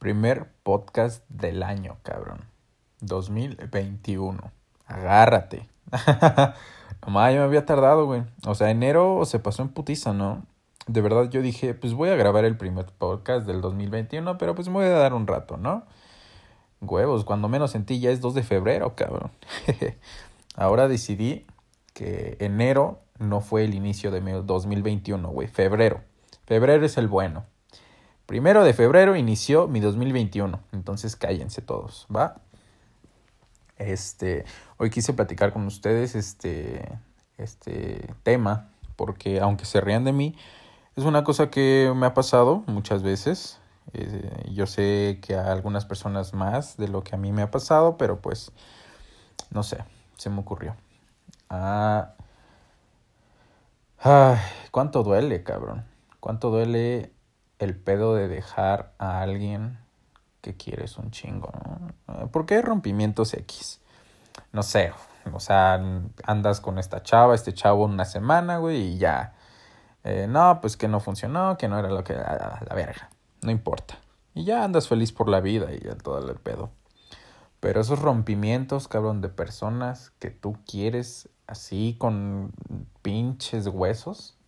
Primer podcast del año, cabrón. 2021. Agárrate. Mamá, yo me había tardado, güey. O sea, enero se pasó en putiza, ¿no? De verdad yo dije, pues voy a grabar el primer podcast del 2021, pero pues me voy a dar un rato, ¿no? Huevos, cuando menos sentí ya es 2 de febrero, cabrón. Ahora decidí que enero no fue el inicio de mi 2021, güey. Febrero. Febrero es el bueno. Primero de febrero inició mi 2021. Entonces cállense todos, ¿va? Este, hoy quise platicar con ustedes este, este tema, porque aunque se rían de mí, es una cosa que me ha pasado muchas veces. Eh, yo sé que a algunas personas más de lo que a mí me ha pasado, pero pues, no sé, se me ocurrió. Ah, ay, cuánto duele, cabrón. Cuánto duele el pedo de dejar a alguien que quieres un chingo, ¿no? ¿Por qué rompimientos X? No sé, o sea, andas con esta chava, este chavo una semana, güey, y ya. Eh, no, pues que no funcionó, que no era lo que... La, la verga, no importa. Y ya andas feliz por la vida y ya todo el pedo. Pero esos rompimientos, cabrón, de personas que tú quieres así con pinches huesos,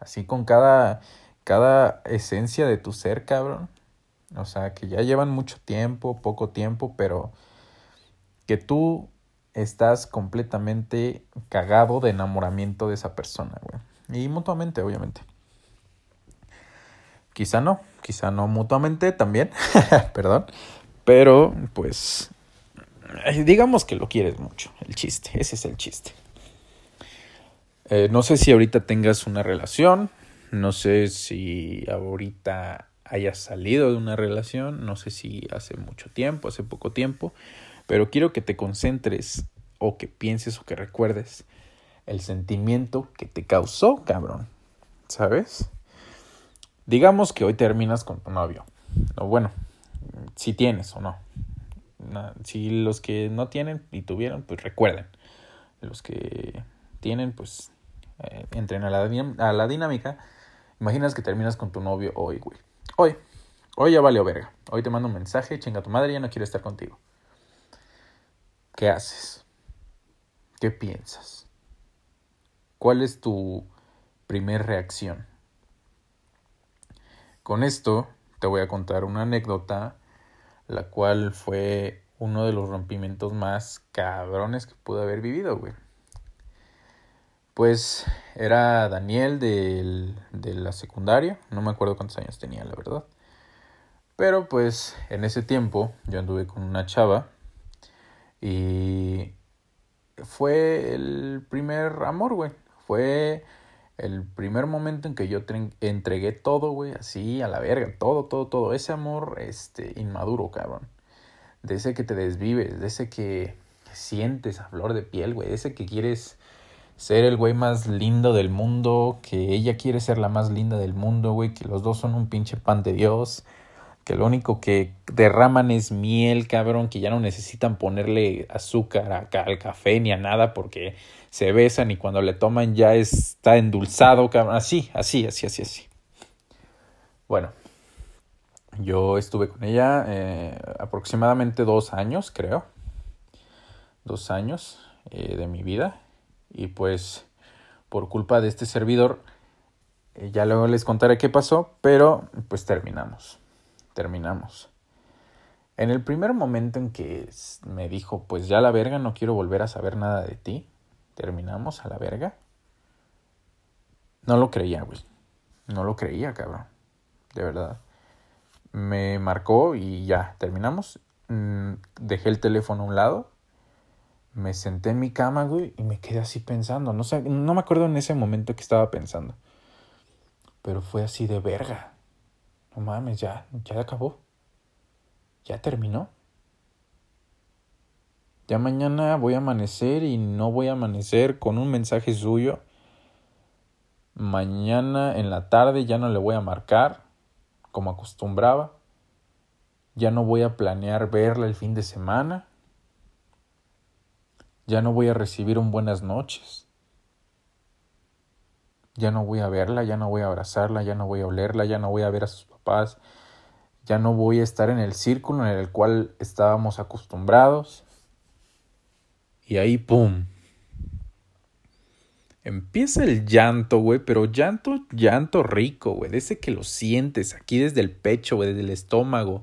así con cada cada esencia de tu ser, cabrón. O sea, que ya llevan mucho tiempo, poco tiempo, pero que tú estás completamente cagado de enamoramiento de esa persona, güey. Y mutuamente, obviamente. Quizá no, quizá no mutuamente también, perdón. Pero, pues, digamos que lo quieres mucho, el chiste, ese es el chiste. Eh, no sé si ahorita tengas una relación, no sé si ahorita hayas salido de una relación, no sé si hace mucho tiempo, hace poco tiempo, pero quiero que te concentres o que pienses o que recuerdes el sentimiento que te causó, cabrón. ¿Sabes? Digamos que hoy terminas con tu novio. O bueno, si tienes o no. Si los que no tienen y tuvieron, pues recuerden. Los que tienen, pues eh, entren a la, a la dinámica Imaginas que terminas con tu novio hoy, güey. Hoy. Hoy ya valió verga. Hoy te mando un mensaje, chinga tu madre, ya no quiero estar contigo. ¿Qué haces? ¿Qué piensas? ¿Cuál es tu primer reacción? Con esto te voy a contar una anécdota, la cual fue uno de los rompimientos más cabrones que pude haber vivido, güey. Pues era Daniel de la secundaria, no me acuerdo cuántos años tenía, la verdad. Pero pues en ese tiempo yo anduve con una chava y fue el primer amor, güey. Fue el primer momento en que yo entregué todo, güey, así a la verga, todo, todo, todo. Ese amor, este, inmaduro, cabrón. De ese que te desvives, de ese que sientes a flor de piel, güey, de ese que quieres ser el güey más lindo del mundo, que ella quiere ser la más linda del mundo, güey, que los dos son un pinche pan de Dios, que lo único que derraman es miel, cabrón, que ya no necesitan ponerle azúcar al café ni a nada porque se besan y cuando le toman ya está endulzado, cabrón, así, así, así, así, así. Bueno, yo estuve con ella eh, aproximadamente dos años, creo, dos años eh, de mi vida y pues por culpa de este servidor, eh, ya luego les contaré qué pasó, pero pues terminamos, terminamos. En el primer momento en que me dijo, pues ya la verga, no quiero volver a saber nada de ti, terminamos a la verga. No lo creía, güey. No lo creía, cabrón. De verdad. Me marcó y ya, terminamos. Mm, dejé el teléfono a un lado me senté en mi cama, güey, y me quedé así pensando. No sé, no me acuerdo en ese momento que estaba pensando. Pero fue así de verga. No mames, ya, ya acabó. Ya terminó. Ya mañana voy a amanecer y no voy a amanecer con un mensaje suyo. Mañana en la tarde ya no le voy a marcar como acostumbraba. Ya no voy a planear verla el fin de semana ya no voy a recibir un buenas noches. Ya no voy a verla, ya no voy a abrazarla, ya no voy a olerla, ya no voy a ver a sus papás. ya no voy a estar en el círculo en el cual estábamos acostumbrados. Y ahí, ¡pum! Empieza el llanto, güey, pero llanto, llanto rico, güey, de ese que lo sientes aquí desde el pecho, güey, desde el estómago,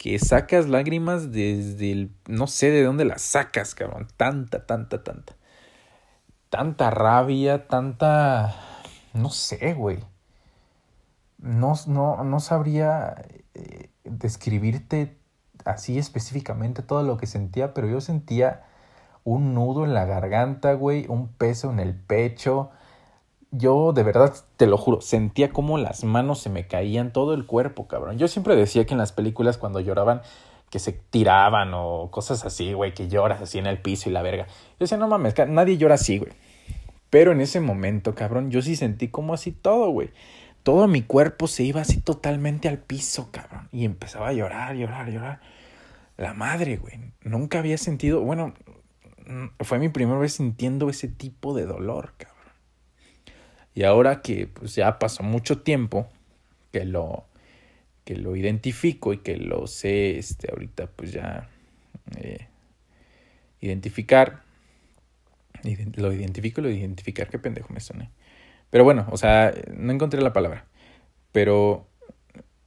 que sacas lágrimas desde el, no sé de dónde las sacas, cabrón, tanta, tanta, tanta, tanta rabia, tanta, no sé, güey, no, no, no sabría eh, describirte así específicamente todo lo que sentía, pero yo sentía un nudo en la garganta, güey, un peso en el pecho. Yo de verdad, te lo juro, sentía como las manos se me caían todo el cuerpo, cabrón. Yo siempre decía que en las películas cuando lloraban que se tiraban o cosas así, güey, que lloras así en el piso y la verga. Yo decía, no mames, nadie llora así, güey. Pero en ese momento, cabrón, yo sí sentí como así todo, güey. Todo mi cuerpo se iba así totalmente al piso, cabrón. Y empezaba a llorar, llorar, llorar. La madre, güey. Nunca había sentido, bueno, fue mi primera vez sintiendo ese tipo de dolor, cabrón. Y ahora que pues ya pasó mucho tiempo que lo que lo identifico y que lo sé este ahorita pues ya eh, identificar lo identifico y lo identificar qué pendejo me soné pero bueno o sea no encontré la palabra pero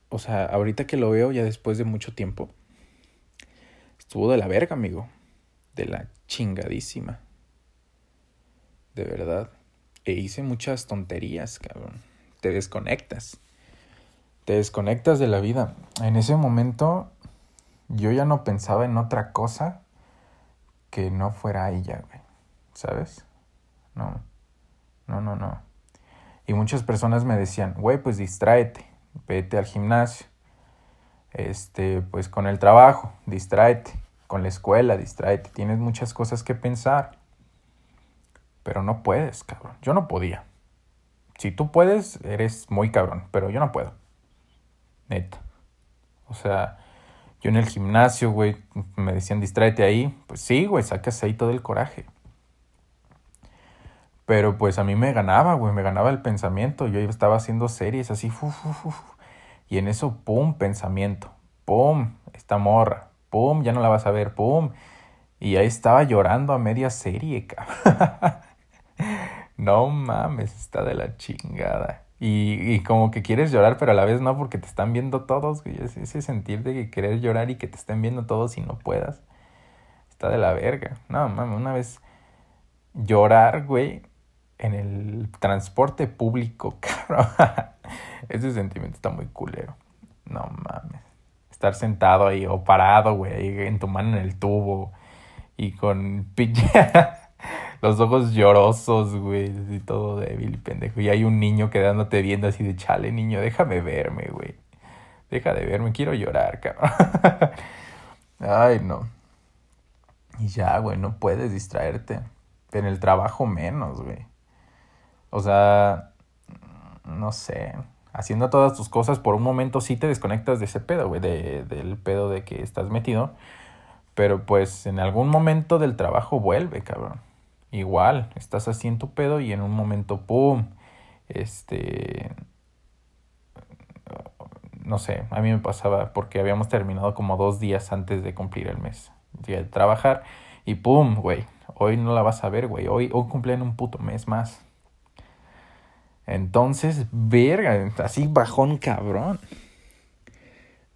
o sea ahorita que lo veo ya después de mucho tiempo estuvo de la verga amigo de la chingadísima. De verdad. E hice muchas tonterías, cabrón. Te desconectas. Te desconectas de la vida. En ese momento yo ya no pensaba en otra cosa que no fuera ella, güey. ¿Sabes? No. No, no, no. Y muchas personas me decían, güey, pues distráete. Vete al gimnasio. Este, pues con el trabajo, distráete con la escuela, distráete, tienes muchas cosas que pensar. Pero no puedes, cabrón. Yo no podía. Si tú puedes, eres muy cabrón, pero yo no puedo. Neta. O sea, yo en el gimnasio, güey, me decían distráete ahí. Pues sí, güey, sacas ahí todo el coraje. Pero pues a mí me ganaba, güey, me ganaba el pensamiento. Yo estaba haciendo series así, y en eso, pum, pensamiento. Pum, esta morra pum, ya no la vas a ver, pum. Y ahí estaba llorando a media serie, cabrón. no mames, está de la chingada. Y, y, como que quieres llorar, pero a la vez no, porque te están viendo todos, güey. Ese sentir de que querer llorar y que te estén viendo todos y no puedas. Está de la verga. No mames, una vez llorar, güey, en el transporte público, cabrón. Ese sentimiento está muy culero. No mames estar sentado ahí o parado, güey, en tu mano en el tubo y con los ojos llorosos, güey, y todo débil, pendejo. Y hay un niño quedándote viendo así de chale, niño, déjame verme, güey. Deja de verme, quiero llorar, cabrón. Ay, no. Y ya, güey, no puedes distraerte. En el trabajo menos, güey. O sea, no sé haciendo todas tus cosas, por un momento sí te desconectas de ese pedo, güey, de, del pedo de que estás metido. Pero pues en algún momento del trabajo vuelve, cabrón. Igual, estás haciendo pedo y en un momento, ¡pum! Este... No sé, a mí me pasaba porque habíamos terminado como dos días antes de cumplir el mes de trabajar y ¡pum! güey, hoy no la vas a ver, güey, hoy, hoy en un puto mes más. Entonces, verga, así bajón cabrón.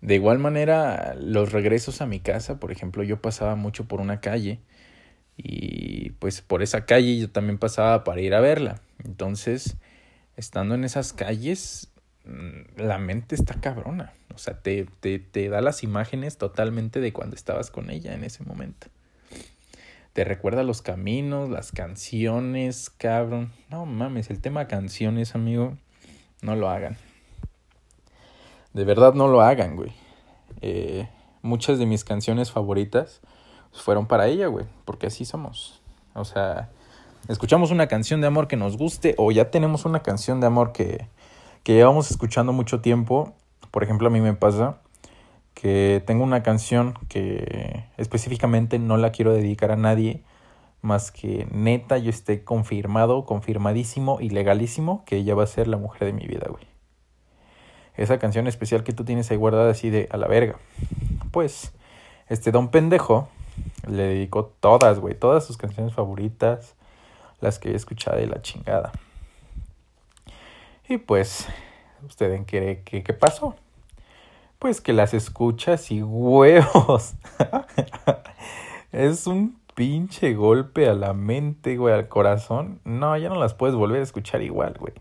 De igual manera, los regresos a mi casa, por ejemplo, yo pasaba mucho por una calle y pues por esa calle yo también pasaba para ir a verla. Entonces, estando en esas calles, mm, la mente está cabrona. O sea, te, te, te da las imágenes totalmente de cuando estabas con ella en ese momento. Te recuerda los caminos, las canciones, cabrón. No mames, el tema canciones, amigo, no lo hagan. De verdad no lo hagan, güey. Eh, muchas de mis canciones favoritas fueron para ella, güey, porque así somos. O sea, escuchamos una canción de amor que nos guste o ya tenemos una canción de amor que, que llevamos escuchando mucho tiempo. Por ejemplo, a mí me pasa que tengo una canción que específicamente no la quiero dedicar a nadie más que neta yo esté confirmado, confirmadísimo y legalísimo que ella va a ser la mujer de mi vida, güey. esa canción especial que tú tienes ahí guardada así de a la verga. Pues, este don pendejo le dedicó todas, güey, todas sus canciones favoritas, las que he escuchado de la chingada. Y pues, ¿ustedes creen que qué pasó? Pues que las escuchas y huevos. es un pinche golpe a la mente, güey, al corazón. No, ya no las puedes volver a escuchar igual, güey.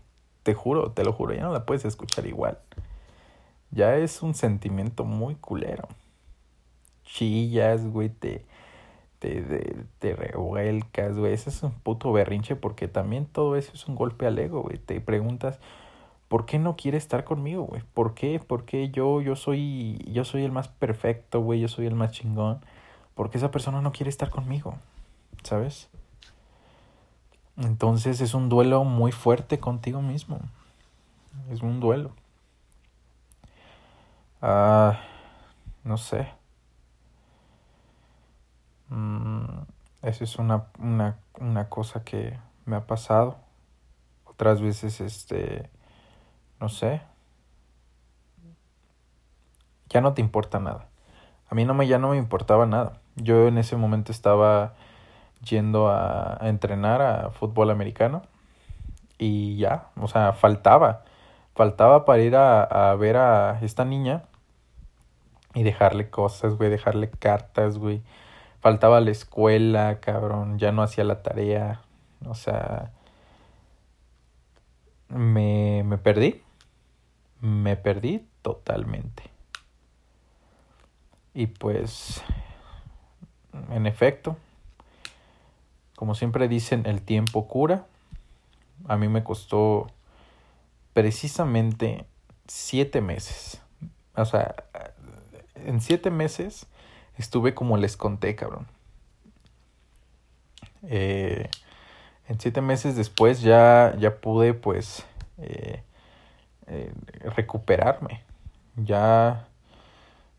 Te juro, te lo juro, ya no la puedes escuchar igual. Ya es un sentimiento muy culero. Chillas, güey, te, te, te, te revuelcas, güey. Ese es un puto berrinche porque también todo eso es un golpe al ego, güey. Te preguntas, ¿por qué no quiere estar conmigo, güey? ¿Por qué? ¿Por qué yo, yo soy, yo soy el más perfecto, güey? Yo soy el más chingón. ¿Por qué esa persona no quiere estar conmigo? ¿Sabes? Entonces es un duelo muy fuerte contigo mismo. Es un duelo. Ah, no sé. Mm, esa es una, una, una cosa que me ha pasado. Otras veces, este, no sé. Ya no te importa nada. A mí no me, ya no me importaba nada. Yo en ese momento estaba yendo a, entrenar a fútbol americano y ya, o sea, faltaba, faltaba para ir a, a ver a esta niña y dejarle cosas, güey, dejarle cartas, güey. Faltaba la escuela, cabrón, ya no hacía la tarea, o sea, me, me perdí, me perdí totalmente. Y pues en efecto, como siempre dicen, el tiempo cura. A mí me costó precisamente siete meses. O sea, en siete meses estuve como les conté, cabrón. Eh, en siete meses después ya, ya pude pues eh, eh, recuperarme. Ya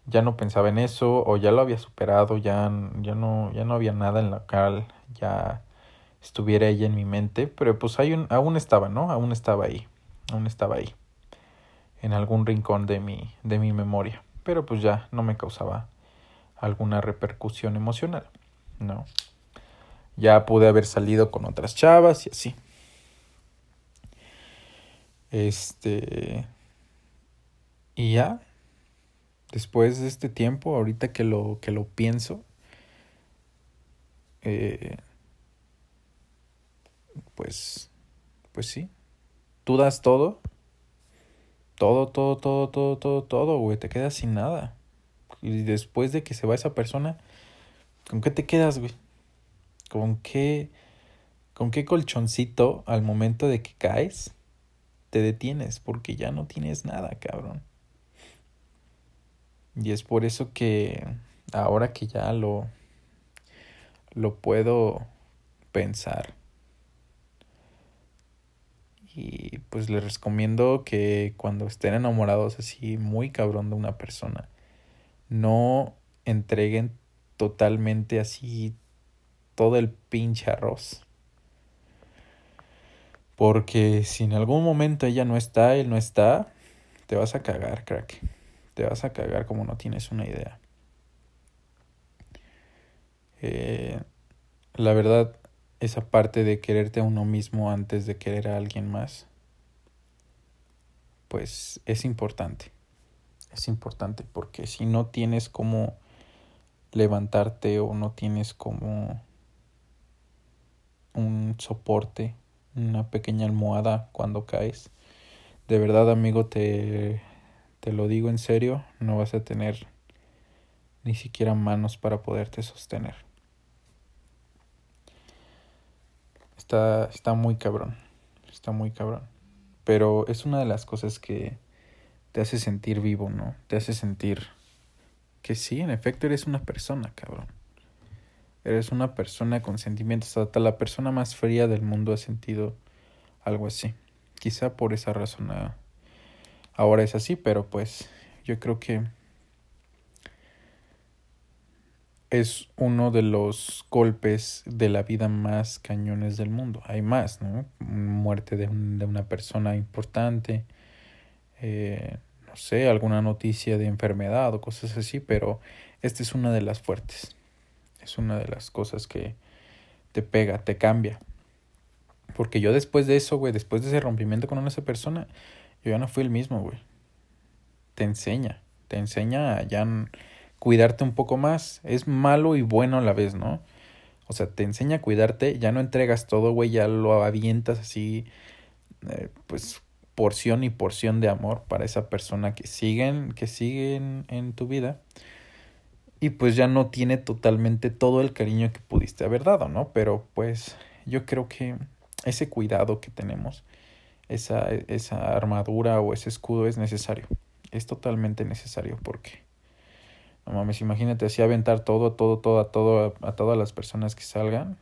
ya no pensaba en eso o ya lo había superado, ya, ya, no, ya no había nada en la cual ya estuviera ella en mi mente, pero pues hay un, aún estaba, ¿no? Aún estaba ahí, aún estaba ahí, en algún rincón de mi, de mi memoria, pero pues ya no me causaba alguna repercusión emocional, ¿no? Ya pude haber salido con otras chavas y así. Este... Y ya, después de este tiempo, ahorita que lo, que lo pienso, eh, pues, pues sí, tú das todo, todo, todo, todo, todo, todo, todo, güey, te quedas sin nada. Y después de que se va esa persona, ¿con qué te quedas, güey? ¿Con qué, con qué colchoncito al momento de que caes te detienes? Porque ya no tienes nada, cabrón. Y es por eso que ahora que ya lo, lo puedo pensar. Y pues les recomiendo que cuando estén enamorados así muy cabrón de una persona, no entreguen totalmente así todo el pinche arroz. Porque si en algún momento ella no está, él no está, te vas a cagar, crack te vas a cagar como no tienes una idea. Eh, la verdad, esa parte de quererte a uno mismo antes de querer a alguien más, pues es importante. Es importante porque si no tienes como levantarte o no tienes como un soporte, una pequeña almohada cuando caes, de verdad amigo te te lo digo en serio, no vas a tener ni siquiera manos para poderte sostener. Está, está muy cabrón, está muy cabrón. Pero es una de las cosas que te hace sentir vivo, ¿no? Te hace sentir que sí, en efecto eres una persona, cabrón. Eres una persona con sentimientos. Hasta la persona más fría del mundo ha sentido algo así. Quizá por esa razón ahora es así, pero pues yo creo que es uno de los golpes de la vida más cañones del mundo. Hay más, ¿no? Muerte de, una persona importante, eh, sé, alguna noticia de enfermedad o cosas así, pero esta es una de las fuertes. Es una de las cosas que te pega, te cambia. Porque yo después de eso, güey, después de ese rompimiento con esa persona, yo ya no fui el mismo, güey. Te enseña, te enseña a ya cuidarte un poco más. Es malo y bueno a la vez, ¿no? O sea, te enseña a cuidarte, ya no entregas todo, güey, ya lo avientas así, eh, pues porción y porción de amor para esa persona que siguen, que siguen en tu vida. Y pues ya no tiene totalmente todo el cariño que pudiste haber dado, ¿no? Pero pues yo creo que ese cuidado que tenemos, esa, esa armadura o ese escudo es necesario. Es totalmente necesario porque no mames, imagínate así aventar todo, todo, todo, a todo, a, todas las personas que salgan.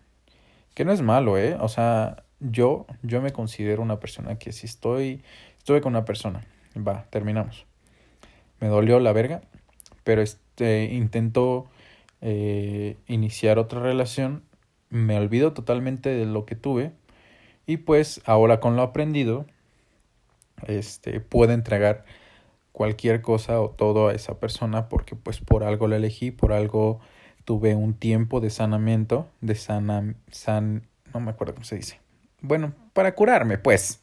Que no es malo, ¿eh? O sea, yo, yo me considero una persona que si estoy, estuve con una persona, va, terminamos. Me dolió la verga, pero este, intento eh, iniciar otra relación, me olvido totalmente de lo que tuve y pues ahora con lo aprendido, este, puedo entregar cualquier cosa o todo a esa persona porque pues por algo la elegí, por algo tuve un tiempo de sanamiento, de sana, san, no me acuerdo cómo se dice. Bueno, para curarme, pues.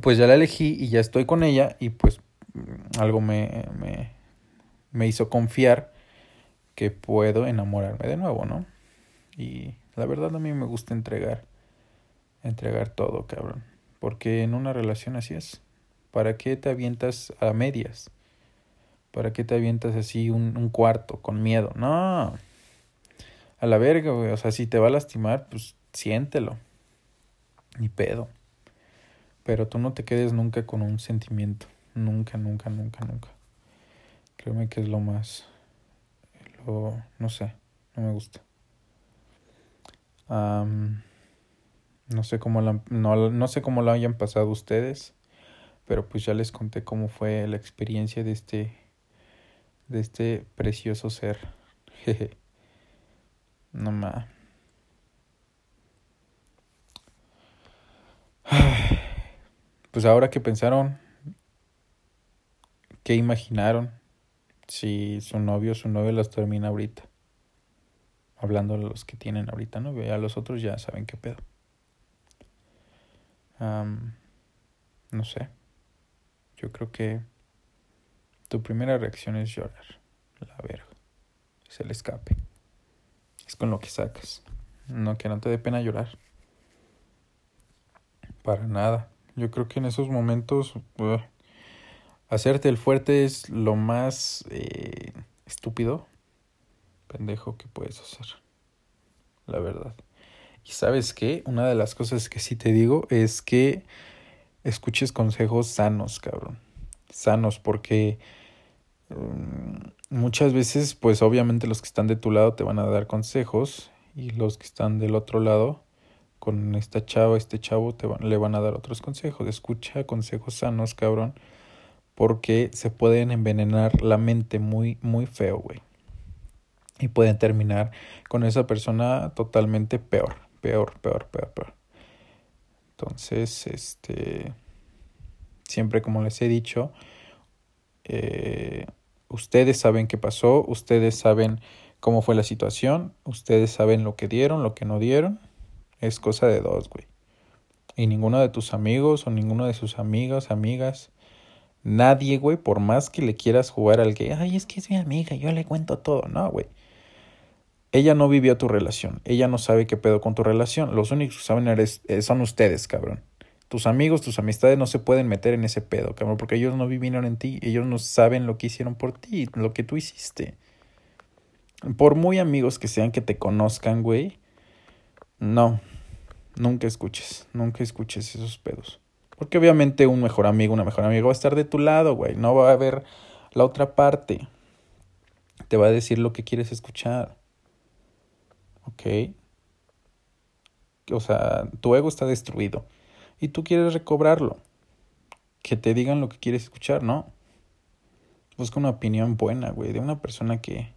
Pues ya la elegí y ya estoy con ella y pues mm, algo me, me, me hizo confiar que puedo enamorarme de nuevo, ¿no? Y la verdad a mí me gusta entregar, entregar todo, cabrón. Porque en una relación así es. ¿Para qué te avientas a medias? ¿Para qué te avientas así un, un cuarto con miedo? No. A la verga, güey. O sea, si te va a lastimar, pues siéntelo. Ni pedo. Pero tú no te quedes nunca con un sentimiento. Nunca, nunca, nunca, nunca. Créeme que es lo más... Lo... No sé. No me gusta. no sé cómo la, no, no sé cómo lo hayan pasado ustedes. Pero pues ya les conté cómo fue la experiencia de este de este precioso ser. Jeje. no más. Pues ahora que pensaron, ¿qué imaginaron? Si su novio o su novia los termina ahorita. Hablando de los que tienen ahorita novio, ya los otros ya saben qué pedo. no sé. Yo creo que tu primera reacción es llorar. La verga. Es el escape. Es con lo que sacas. No que no te dé pena llorar. Para nada. Yo creo que en esos momentos hacerte el fuerte es lo más eh, estúpido, pendejo que puedes hacer. La verdad. Y sabes qué? Una de las cosas que sí te digo es que escuches consejos sanos, cabrón. Sanos, porque mm, muchas veces, pues obviamente los que están de tu lado te van a dar consejos y los que están del otro lado, con esta chava, este chavo, te van, le van a dar otros consejos. Escucha consejos sanos, cabrón, porque se pueden envenenar la mente muy, muy feo, güey. Y pueden terminar con esa persona totalmente peor, peor, peor, peor, peor. Entonces, este, siempre como les he dicho, eh, ustedes saben qué pasó, ustedes saben cómo fue la situación, ustedes saben lo que dieron, lo que no dieron. Es cosa de dos, güey. Y ninguno de tus amigos o ninguno de sus amigas, amigas, nadie, güey, por más que le quieras jugar al que, ay, es que es mi amiga, yo le cuento todo. No, güey. Ella no vivió tu relación. Ella no sabe qué pedo con tu relación. Los únicos que saben eres, eh, son ustedes, cabrón. Tus amigos, tus amistades no se pueden meter en ese pedo, cabrón, porque ellos no vivieron en ti. Ellos no saben lo que hicieron por ti, lo que tú hiciste. Por muy amigos que sean que te conozcan, güey. No. Nunca escuches. Nunca escuches esos pedos. Porque obviamente un mejor amigo, una mejor amiga va a estar de tu lado, güey. No va a haber la otra parte. Te va a decir lo que quieres escuchar. ¿ok? O sea, tu ego está destruido y tú quieres recobrarlo. Que te digan lo que quieres escuchar, ¿no? Busca una opinión buena, güey, de una persona que,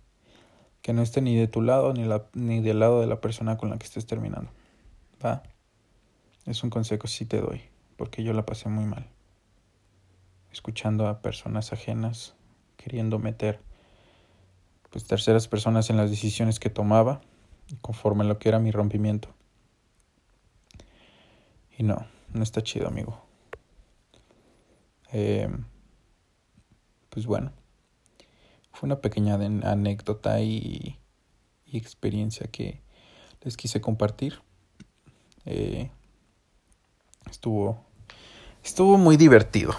que no esté ni de tu lado ni, la, ni del lado de la persona con la que estés terminando. ¿Va? Es un consejo que sí te doy, porque yo la pasé muy mal. escuchando a personas ajenas, queriendo meter pues terceras personas en las decisiones que tomaba conforme a lo que era mi rompimiento. Y no, no está chido, amigo. Eh, pues bueno, fue una pequeña anécdota y, experiencia que les quise compartir. Eh, estuvo, estuvo muy divertido.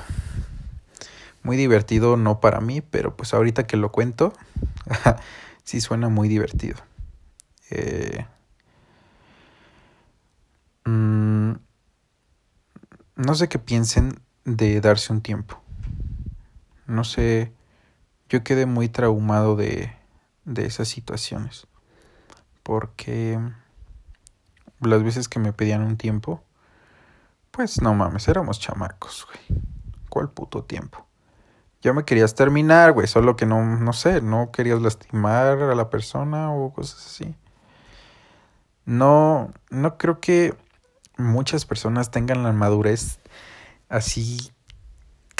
Muy divertido, no para mí, pero pues ahorita que lo cuento, sí suena muy divertido. Eh, mm, no sé qué piensen de darse un tiempo. No sé, yo quedé muy traumado de, de esas situaciones. Porque las veces que me pedían un tiempo, pues no mames, éramos chamacos, güey. ¿Cuál puto tiempo? Ya me querías terminar, güey, solo que no, no sé, no querías lastimar a la persona o cosas así. No, no creo que muchas personas tengan la madurez así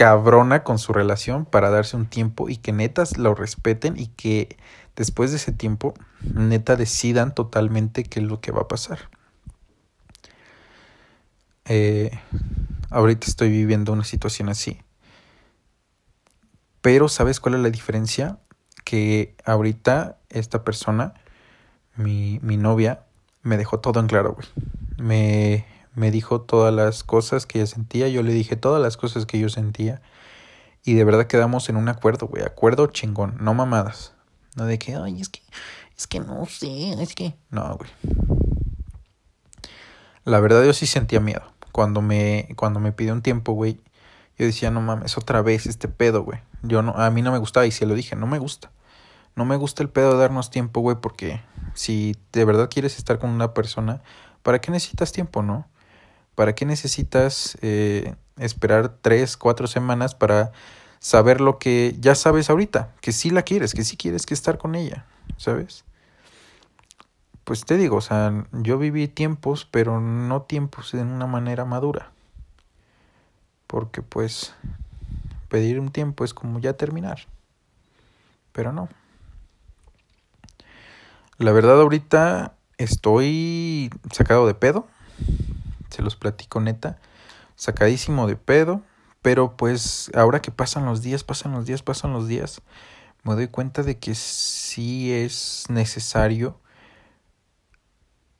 cabrona con su relación para darse un tiempo y que netas lo respeten y que después de ese tiempo neta decidan totalmente qué es lo que va a pasar. Eh, ahorita estoy viviendo una situación así. Pero ¿sabes cuál es la diferencia? Que ahorita esta persona, mi, mi novia, me dejó todo en claro, güey. Me, me dijo todas las cosas que ella sentía, yo le dije todas las cosas que yo sentía. Y de verdad quedamos en un acuerdo, güey. Acuerdo chingón, no mamadas. No de que, ay, es que, es que no sé, es que. No, güey. La verdad yo sí sentía miedo. Cuando me, cuando me pidió un tiempo, güey, yo decía, no mames, otra vez este pedo, güey. Yo no, a mí no me gustaba y se lo dije, no me gusta. No me gusta el pedo de darnos tiempo, güey, porque si de verdad quieres estar con una persona, ¿para qué necesitas tiempo, no? ¿Para qué necesitas eh, esperar tres, cuatro semanas para saber lo que ya sabes ahorita? Que sí la quieres, que sí quieres que estar con ella, ¿sabes? Pues te digo, o sea, yo viví tiempos, pero no tiempos de una manera madura. Porque pues pedir un tiempo es como ya terminar. Pero no. La verdad ahorita estoy sacado de pedo. Se los platico neta. Sacadísimo de pedo. Pero pues ahora que pasan los días, pasan los días, pasan los días, me doy cuenta de que sí es necesario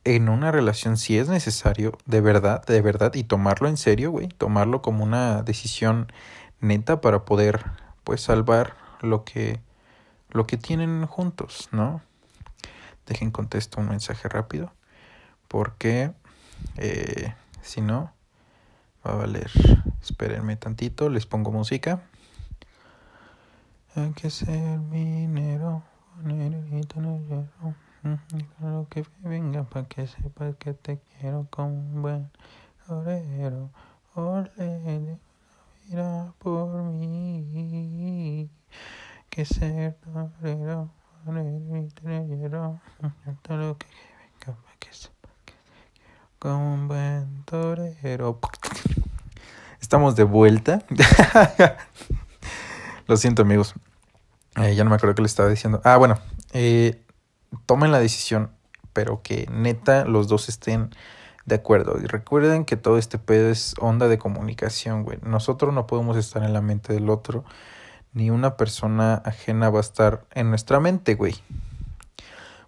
en una relación sí es necesario, de verdad, de verdad, y tomarlo en serio, güey, tomarlo como una decisión neta para poder, pues, salvar lo que, lo que tienen juntos, ¿no? Dejen contesto un mensaje rápido. Porque eh, si no, va a valer. Espérenme tantito, les pongo música. Hay que ser minero, no Lo que venga para que sepas que te quiero como un buen obrero. Ole, mira por mí. Que ser obrero. Como un buen. Estamos de vuelta. Lo siento, amigos. Eh, ya no me acuerdo qué le estaba diciendo. Ah, bueno. Eh, tomen la decisión, pero que neta los dos estén de acuerdo. Y recuerden que todo este pedo es onda de comunicación, güey. Nosotros no podemos estar en la mente del otro ni una persona ajena va a estar en nuestra mente, güey.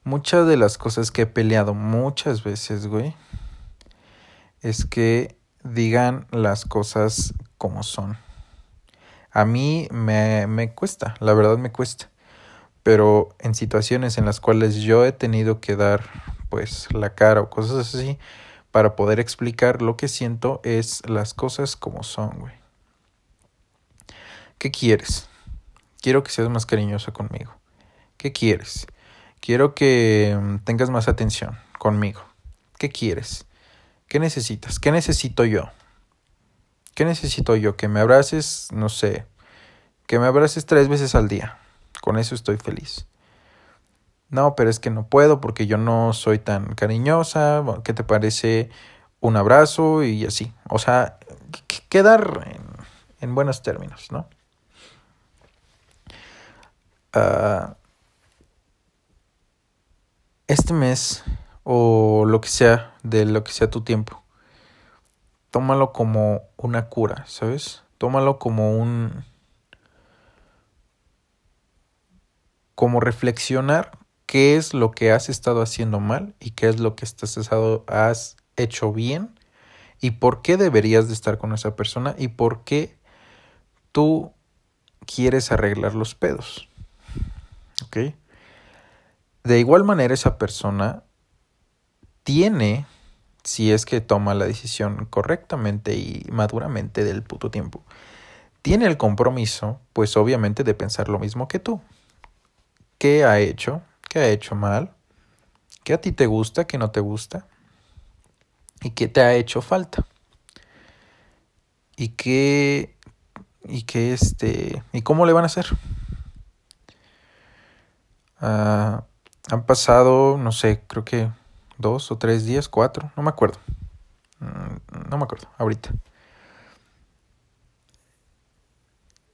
Muchas de las cosas que he peleado muchas veces, güey, es que digan las cosas como son. A mí me, me cuesta, la verdad me cuesta. Pero en situaciones en las cuales yo he tenido que dar pues la cara o cosas así para poder explicar lo que siento es las cosas como son, güey. ¿Qué quieres? Quiero que seas más cariñosa conmigo. ¿Qué quieres? Quiero que mm, tengas más atención conmigo. ¿Qué quieres? ¿Qué necesitas? ¿Qué necesito yo? ¿Qué necesito yo? Que me abraces, no sé, que me abraces tres veces al día. Con eso estoy feliz. No, pero es que no puedo porque yo no soy tan cariñosa. ¿Qué te parece un abrazo y así? O sea, quedar en buenos términos, ¿no? Ah, este mes o lo que sea, de lo que sea tu tiempo, tómalo como una cura, ¿sabes? Tómalo como un... como reflexionar qué es lo que has estado haciendo mal y qué es lo que estás, has hecho bien y por qué deberías de estar con esa persona y por qué tú quieres arreglar los pedos. ¿Ok? De igual manera esa persona tiene, si es que toma la decisión correctamente y maduramente del puto tiempo, tiene el compromiso, pues obviamente, de pensar lo mismo que tú. ¿Qué ha hecho? ¿Qué ha hecho mal? ¿Qué a ti te gusta? ¿Qué no te gusta? ¿Y qué te ha hecho falta? ¿Y qué, y qué este, y cómo le van a hacer? Ah, han pasado, no sé, creo que dos o tres días, cuatro, no me acuerdo. Mm, no me acuerdo, ahorita.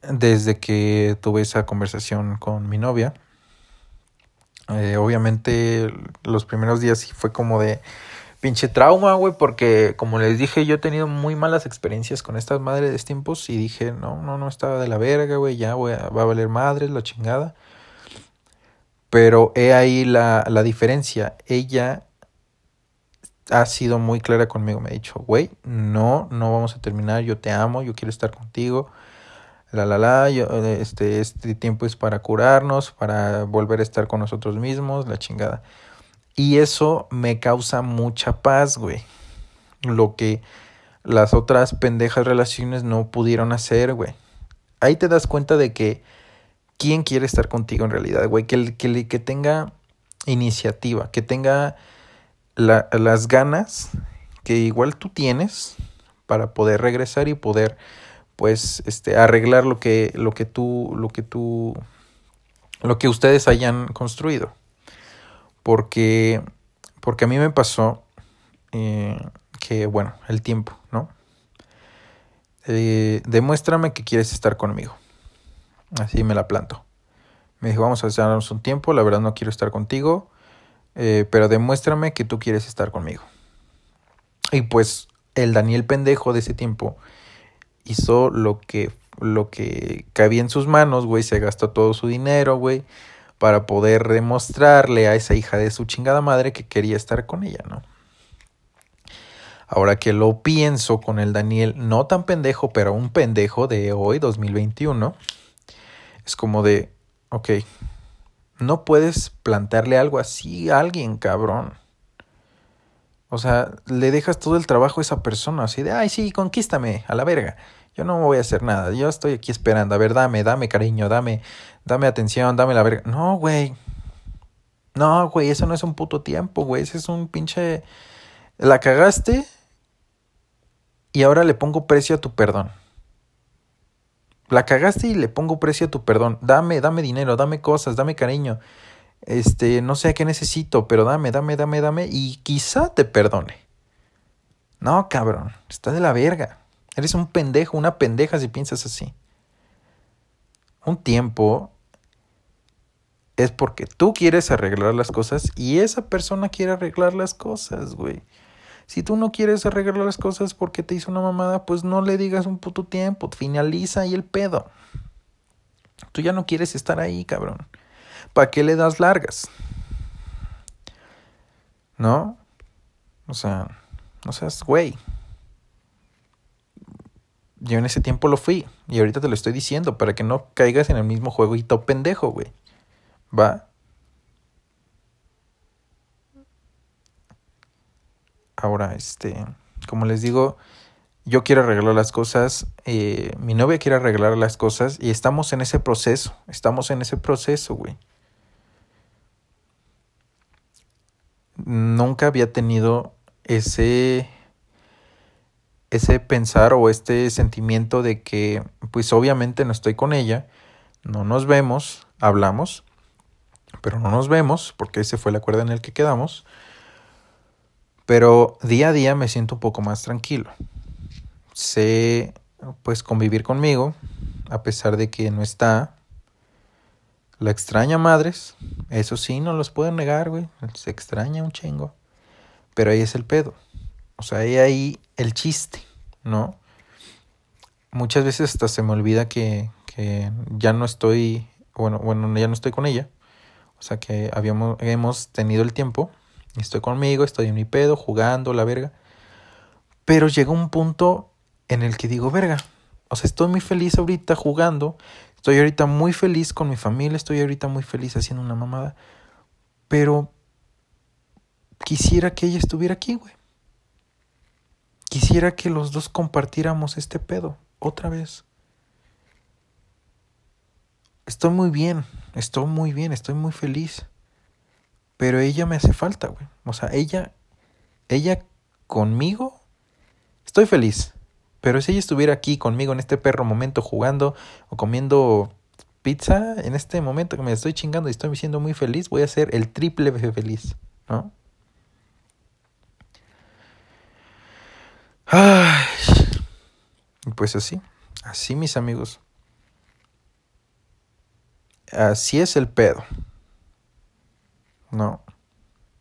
Desde que tuve esa conversación con mi novia, eh, obviamente los primeros días sí fue como de pinche trauma, güey, porque como les dije, yo he tenido muy malas experiencias con estas madres de tiempos y dije, no, no, no estaba de la verga, güey, ya a, va a valer madres la chingada. Pero he ahí la, la diferencia. Ella ha sido muy clara conmigo. Me ha dicho, güey, no, no vamos a terminar. Yo te amo, yo quiero estar contigo. La, la, la, yo, este, este tiempo es para curarnos, para volver a estar con nosotros mismos, la chingada. Y eso me causa mucha paz, güey. Lo que las otras pendejas relaciones no pudieron hacer, güey. Ahí te das cuenta de que quién quiere estar contigo en realidad, güey. Que, que, que tenga iniciativa, que tenga las ganas que igual tú tienes para poder regresar y poder pues este arreglar lo que lo que tú lo que tú lo que ustedes hayan construido. Porque porque a mí me pasó eh, que bueno el tiempo no eh, demuéstrame que quieres estar conmigo. Así me la planto. Me dijo, vamos a hacernos un tiempo, la verdad no quiero estar contigo, eh, pero demuéstrame que tú quieres estar conmigo. Y pues el Daniel pendejo de ese tiempo hizo lo que, lo que cabía en sus manos, güey, se gastó todo su dinero, güey, para poder demostrarle a esa hija de su chingada madre que quería estar con ella, ¿no? Ahora que lo pienso con el Daniel, no tan pendejo, pero un pendejo de hoy, 2021, es como de, ok, no puedes plantearle algo así a alguien, cabrón. O sea, le dejas todo el trabajo a esa persona, así de, ay, sí, conquístame, a la verga. Yo no voy a hacer nada, yo estoy aquí esperando, a ver, dame, dame cariño, dame, dame atención, dame la verga. No, güey. No, güey, eso no es un puto tiempo, güey, ese es un pinche... La cagaste y ahora le pongo precio a tu perdón. La cagaste y le pongo precio a tu perdón. Dame, dame dinero, dame cosas, dame cariño. Este, no sé qué necesito, pero dame, dame, dame, dame y quizá te perdone. No, cabrón, está de la verga. Eres un pendejo, una pendeja si piensas así. Un tiempo es porque tú quieres arreglar las cosas y esa persona quiere arreglar las cosas, güey. Si tú no quieres arreglar las cosas porque te hizo una mamada, pues no le digas un puto tiempo, finaliza ahí el pedo. Tú ya no quieres estar ahí, cabrón. ¿Para qué le das largas? ¿No? O sea, no seas güey. Yo en ese tiempo lo fui y ahorita te lo estoy diciendo para que no caigas en el mismo jueguito pendejo, güey. ¿Va? Ahora, este, como les digo, yo quiero arreglar las cosas, eh, mi novia quiere arreglar las cosas y estamos en ese proceso, estamos en ese proceso, güey. Nunca había tenido ese ese pensar o este sentimiento de que pues obviamente no estoy con ella, no nos vemos, hablamos, pero no nos vemos porque ese fue el acuerdo en el que quedamos. Pero día a día me siento un poco más tranquilo. Sé pues convivir conmigo, a pesar de que no está. La extraña madres, eso sí, no los puedo negar, güey. Se extraña un chingo. Pero ahí es el pedo. O sea, ahí ahí el chiste, ¿no? Muchas veces hasta se me olvida que, que ya no estoy, bueno, bueno, ya no estoy con ella. O sea que habíamos, hemos tenido el tiempo. Estoy conmigo, estoy en mi pedo, jugando, la verga. Pero llega un punto en el que digo, verga. O sea, estoy muy feliz ahorita jugando. Estoy ahorita muy feliz con mi familia. Estoy ahorita muy feliz haciendo una mamada. Pero quisiera que ella estuviera aquí, güey. Quisiera que los dos compartiéramos este pedo otra vez. Estoy muy bien, estoy muy bien, estoy muy feliz. Pero ella me hace falta, güey. O sea, ella, ella conmigo, estoy feliz. Pero si ella estuviera aquí conmigo en este perro momento jugando o comiendo pizza, en este momento que me estoy chingando y estoy siendo muy feliz, voy a ser el triple feliz, ¿no? Ay, pues así, así mis amigos. Así es el pedo. No.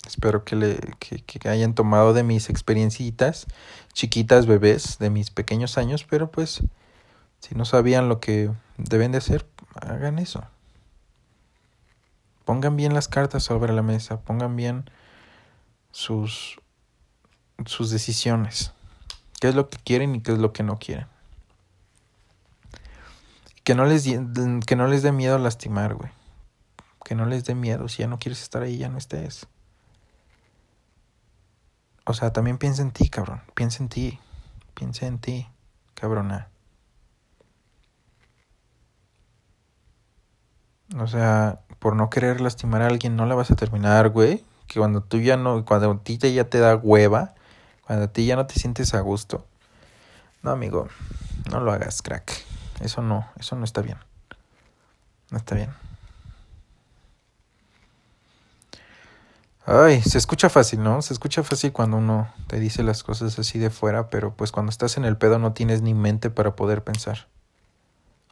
Espero que, le, que, que hayan tomado de mis experiencitas, chiquitas bebés, de mis pequeños años, pero pues si no sabían lo que deben de hacer, hagan eso. Pongan bien las cartas sobre la mesa, pongan bien sus, sus decisiones qué es lo que quieren y qué es lo que no quieren. Que no les, que no les dé miedo lastimar, güey. Que no les dé miedo. Si ya no quieres estar ahí, ya no estés. O sea, también piensa en ti, cabrón. Piensa en ti. Piensa en ti, cabrona. O sea, por no querer lastimar a alguien no la vas a terminar, güey. Que cuando tú ya no, cuando a ti ya te da hueva, cuando a ti ya no te sientes a gusto. No, amigo, no lo hagas, crack. Eso no, eso no está bien. No está bien. Ay, se escucha fácil, ¿no? Se escucha fácil cuando uno te dice las cosas así de fuera, pero pues cuando estás en el pedo no tienes ni mente para poder pensar.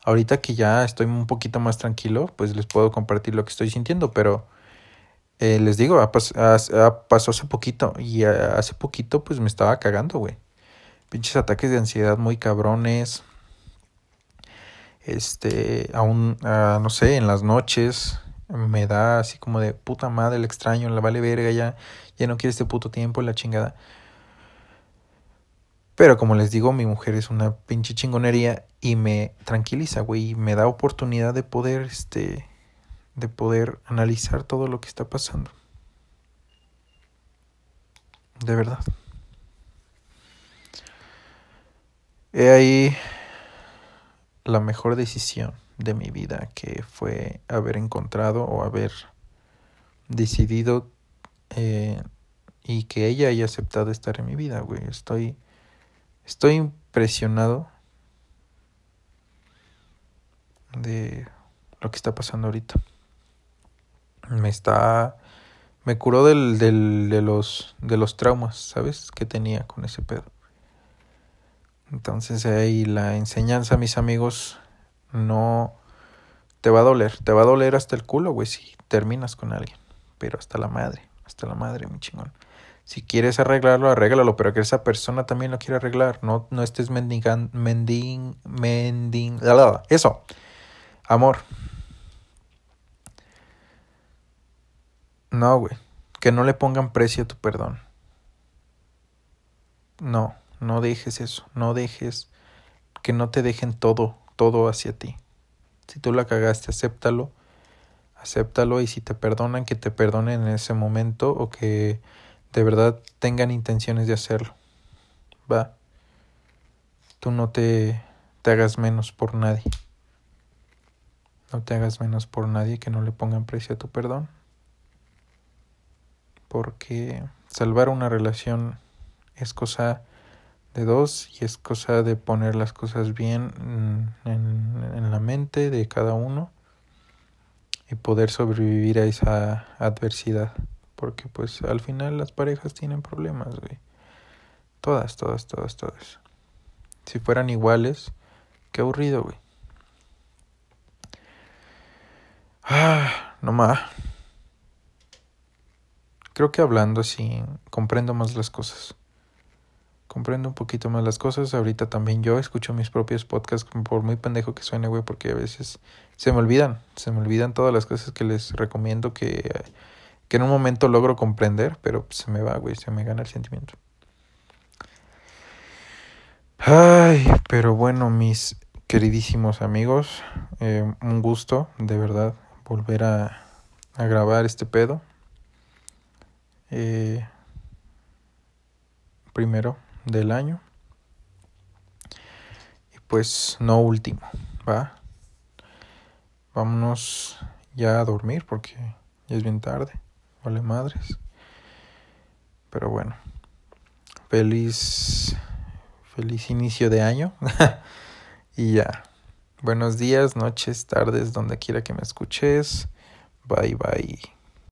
Ahorita que ya estoy un poquito más tranquilo, pues les puedo compartir lo que estoy sintiendo, pero eh, les digo, ha pasó hace poquito y hace poquito pues me estaba cagando, güey. Pinches ataques de ansiedad muy cabrones. Este, aún, ah, no sé, en las noches me da así como de puta madre el extraño, la vale verga, ya, ya no quiere este puto tiempo, la chingada. Pero como les digo, mi mujer es una pinche chingonería y me tranquiliza, güey, y me da oportunidad de poder, este, de poder analizar todo lo que está pasando. De verdad. He ahí la mejor decisión de mi vida que fue haber encontrado o haber decidido eh, y que ella haya aceptado estar en mi vida, güey. Estoy, estoy impresionado de lo que está pasando ahorita me está me curó del, del, de los de los traumas, ¿sabes? que tenía con ese pedo. Entonces ahí la enseñanza, mis amigos, no te va a doler, te va a doler hasta el culo, güey, si terminas con alguien, pero hasta la madre, hasta la madre, mi chingón. Si quieres arreglarlo, arréglalo, pero que esa persona también lo quiera arreglar, no no estés mendigando mending mending eso. Amor, No, güey. Que no le pongan precio a tu perdón. No, no dejes eso. No dejes que no te dejen todo, todo hacia ti. Si tú la cagaste, acéptalo. Acéptalo y si te perdonan, que te perdonen en ese momento o que de verdad tengan intenciones de hacerlo. Va. Tú no te, te hagas menos por nadie. No te hagas menos por nadie que no le pongan precio a tu perdón porque salvar una relación es cosa de dos y es cosa de poner las cosas bien en, la mente de cada uno y poder sobrevivir a esa adversidad porque pues al final las parejas tienen problemas güey todas todas todas todas si fueran iguales Qué aburrido, güey. Ah, no más. Creo que hablando así comprendo más las cosas. Comprendo un poquito más las cosas. Ahorita también yo escucho mis propios podcasts por muy pendejo que suene, güey, porque a veces se me olvidan. Se me olvidan todas las cosas que les recomiendo que, que en un momento logro comprender, pero se me va, güey, se me gana el sentimiento. Ay, pero bueno, mis queridísimos amigos, eh, un gusto, de verdad, volver a, a grabar este pedo. Eh, primero del año. Y pues no último, ¿va? Vámonos ya a dormir porque ya es bien tarde. Vale madres. Pero bueno. Feliz feliz inicio de año. y ya. Buenos días, noches, tardes, donde quiera que me escuches. Bye bye.